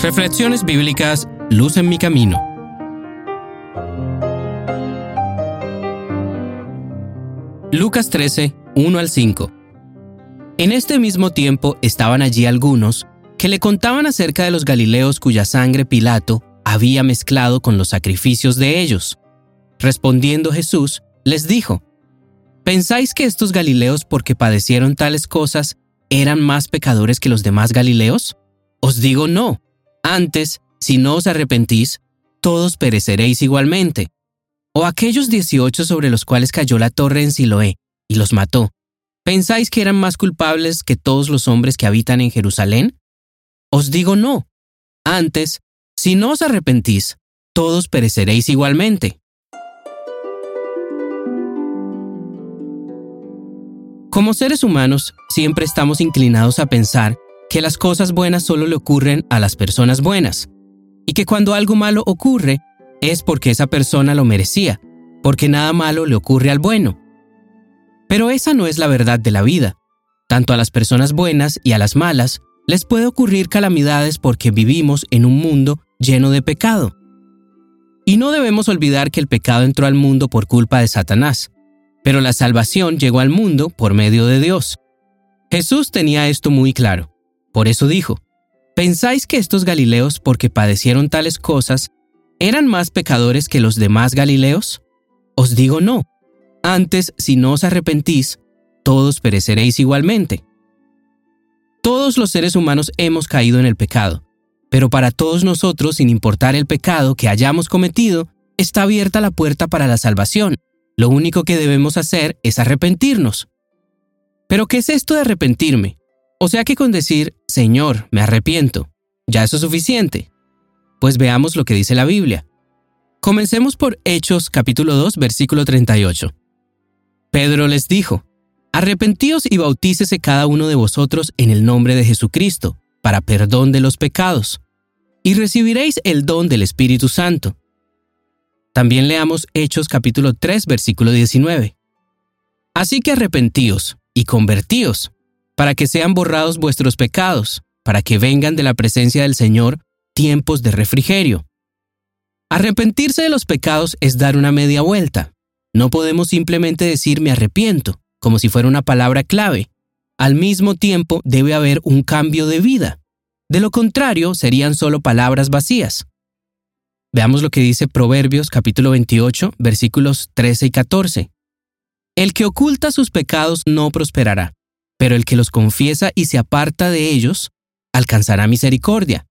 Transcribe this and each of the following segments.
Reflexiones bíblicas Luz en mi camino. Lucas 13, 1 al 5. En este mismo tiempo estaban allí algunos que le contaban acerca de los Galileos cuya sangre Pilato había mezclado con los sacrificios de ellos. Respondiendo Jesús, les dijo, ¿Pensáis que estos Galileos porque padecieron tales cosas eran más pecadores que los demás Galileos? Os digo no. Antes, si no os arrepentís, todos pereceréis igualmente. O aquellos dieciocho sobre los cuales cayó la torre en Siloé y los mató, ¿pensáis que eran más culpables que todos los hombres que habitan en Jerusalén? Os digo no. Antes, si no os arrepentís, todos pereceréis igualmente. Como seres humanos, siempre estamos inclinados a pensar que las cosas buenas solo le ocurren a las personas buenas, y que cuando algo malo ocurre es porque esa persona lo merecía, porque nada malo le ocurre al bueno. Pero esa no es la verdad de la vida. Tanto a las personas buenas y a las malas les puede ocurrir calamidades porque vivimos en un mundo lleno de pecado. Y no debemos olvidar que el pecado entró al mundo por culpa de Satanás, pero la salvación llegó al mundo por medio de Dios. Jesús tenía esto muy claro. Por eso dijo, ¿pensáis que estos Galileos, porque padecieron tales cosas, eran más pecadores que los demás Galileos? Os digo no. Antes, si no os arrepentís, todos pereceréis igualmente. Todos los seres humanos hemos caído en el pecado, pero para todos nosotros, sin importar el pecado que hayamos cometido, está abierta la puerta para la salvación. Lo único que debemos hacer es arrepentirnos. Pero ¿qué es esto de arrepentirme? O sea que con decir, Señor, me arrepiento, ¿ya eso es suficiente? Pues veamos lo que dice la Biblia. Comencemos por Hechos capítulo 2 versículo 38. Pedro les dijo, Arrepentíos y bautícese cada uno de vosotros en el nombre de Jesucristo, para perdón de los pecados, y recibiréis el don del Espíritu Santo. También leamos Hechos capítulo 3 versículo 19. Así que arrepentíos y convertíos para que sean borrados vuestros pecados, para que vengan de la presencia del Señor tiempos de refrigerio. Arrepentirse de los pecados es dar una media vuelta. No podemos simplemente decir me arrepiento, como si fuera una palabra clave. Al mismo tiempo debe haber un cambio de vida. De lo contrario, serían solo palabras vacías. Veamos lo que dice Proverbios capítulo 28, versículos 13 y 14. El que oculta sus pecados no prosperará, pero el que los confiesa y se aparta de ellos, alcanzará misericordia.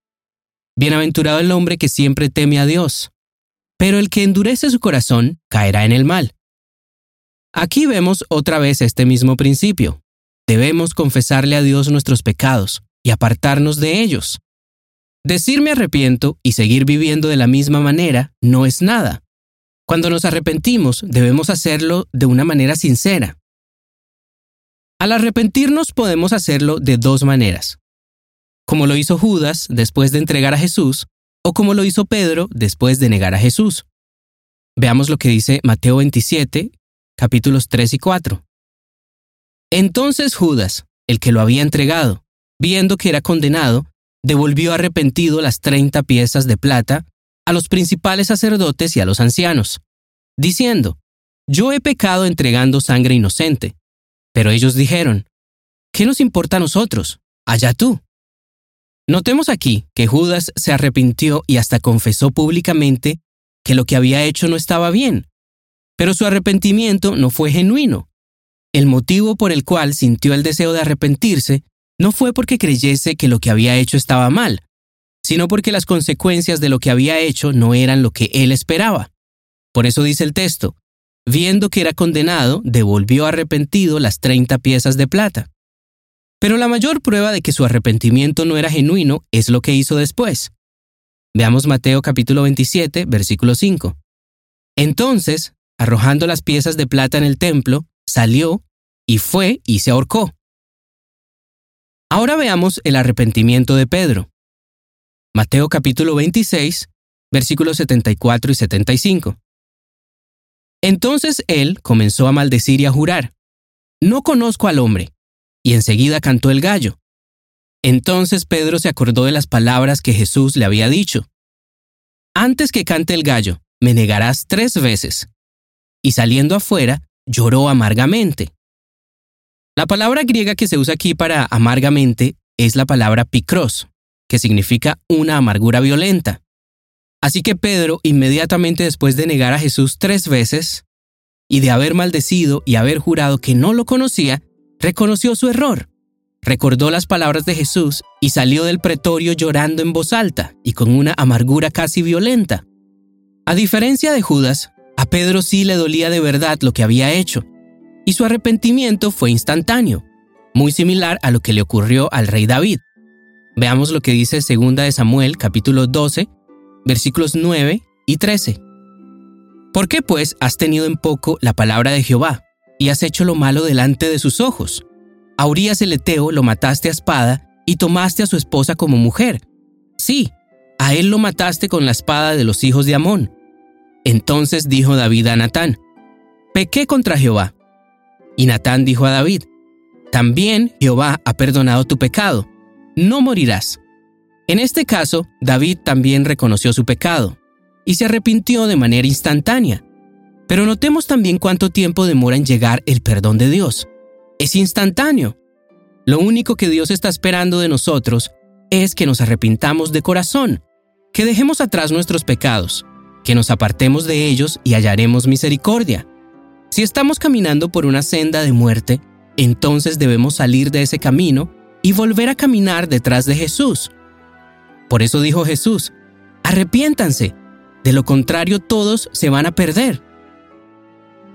Bienaventurado el hombre que siempre teme a Dios, pero el que endurece su corazón caerá en el mal. Aquí vemos otra vez este mismo principio. Debemos confesarle a Dios nuestros pecados y apartarnos de ellos. Decirme arrepiento y seguir viviendo de la misma manera no es nada. Cuando nos arrepentimos debemos hacerlo de una manera sincera, al arrepentirnos podemos hacerlo de dos maneras, como lo hizo Judas después de entregar a Jesús o como lo hizo Pedro después de negar a Jesús. Veamos lo que dice Mateo 27, capítulos 3 y 4. Entonces Judas, el que lo había entregado, viendo que era condenado, devolvió arrepentido las treinta piezas de plata a los principales sacerdotes y a los ancianos, diciendo, Yo he pecado entregando sangre inocente. Pero ellos dijeron, ¿qué nos importa a nosotros? Allá tú. Notemos aquí que Judas se arrepintió y hasta confesó públicamente que lo que había hecho no estaba bien, pero su arrepentimiento no fue genuino. El motivo por el cual sintió el deseo de arrepentirse no fue porque creyese que lo que había hecho estaba mal, sino porque las consecuencias de lo que había hecho no eran lo que él esperaba. Por eso dice el texto, viendo que era condenado, devolvió arrepentido las treinta piezas de plata. Pero la mayor prueba de que su arrepentimiento no era genuino es lo que hizo después. Veamos Mateo capítulo 27, versículo 5. Entonces, arrojando las piezas de plata en el templo, salió y fue y se ahorcó. Ahora veamos el arrepentimiento de Pedro. Mateo capítulo 26, versículos 74 y 75. Entonces él comenzó a maldecir y a jurar, No conozco al hombre. Y enseguida cantó el gallo. Entonces Pedro se acordó de las palabras que Jesús le había dicho. Antes que cante el gallo, me negarás tres veces. Y saliendo afuera, lloró amargamente. La palabra griega que se usa aquí para amargamente es la palabra picros, que significa una amargura violenta. Así que Pedro, inmediatamente después de negar a Jesús tres veces, y de haber maldecido y haber jurado que no lo conocía, reconoció su error, recordó las palabras de Jesús y salió del pretorio llorando en voz alta y con una amargura casi violenta. A diferencia de Judas, a Pedro sí le dolía de verdad lo que había hecho, y su arrepentimiento fue instantáneo, muy similar a lo que le ocurrió al rey David. Veamos lo que dice 2 de Samuel capítulo 12, versículos 9 y 13. ¿Por qué pues has tenido en poco la palabra de Jehová y has hecho lo malo delante de sus ojos? A Urias el Eteo lo mataste a espada y tomaste a su esposa como mujer. Sí, a él lo mataste con la espada de los hijos de Amón. Entonces dijo David a Natán, Pequé contra Jehová. Y Natán dijo a David, También Jehová ha perdonado tu pecado, no morirás. En este caso, David también reconoció su pecado y se arrepintió de manera instantánea. Pero notemos también cuánto tiempo demora en llegar el perdón de Dios. Es instantáneo. Lo único que Dios está esperando de nosotros es que nos arrepintamos de corazón, que dejemos atrás nuestros pecados, que nos apartemos de ellos y hallaremos misericordia. Si estamos caminando por una senda de muerte, entonces debemos salir de ese camino y volver a caminar detrás de Jesús. Por eso dijo Jesús, arrepiéntanse, de lo contrario todos se van a perder.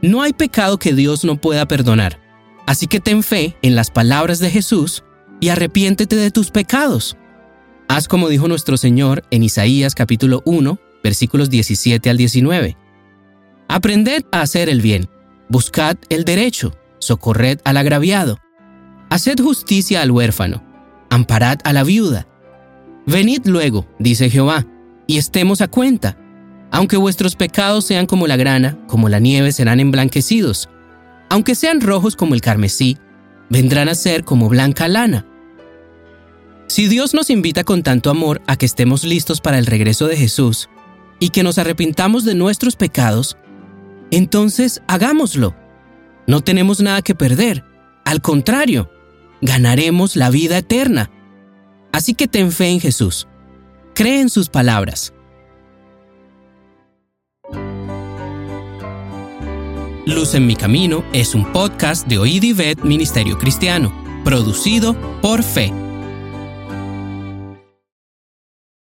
No hay pecado que Dios no pueda perdonar, así que ten fe en las palabras de Jesús y arrepiéntete de tus pecados. Haz como dijo nuestro Señor en Isaías capítulo 1, versículos 17 al 19. Aprended a hacer el bien, buscad el derecho, socorred al agraviado, haced justicia al huérfano, amparad a la viuda, Venid luego, dice Jehová, y estemos a cuenta. Aunque vuestros pecados sean como la grana, como la nieve serán emblanquecidos. Aunque sean rojos como el carmesí, vendrán a ser como blanca lana. Si Dios nos invita con tanto amor a que estemos listos para el regreso de Jesús y que nos arrepintamos de nuestros pecados, entonces hagámoslo. No tenemos nada que perder. Al contrario, ganaremos la vida eterna. Así que ten fe en Jesús. Cree en sus palabras. Luz en mi camino es un podcast de Oíd Ministerio Cristiano, producido por Fe.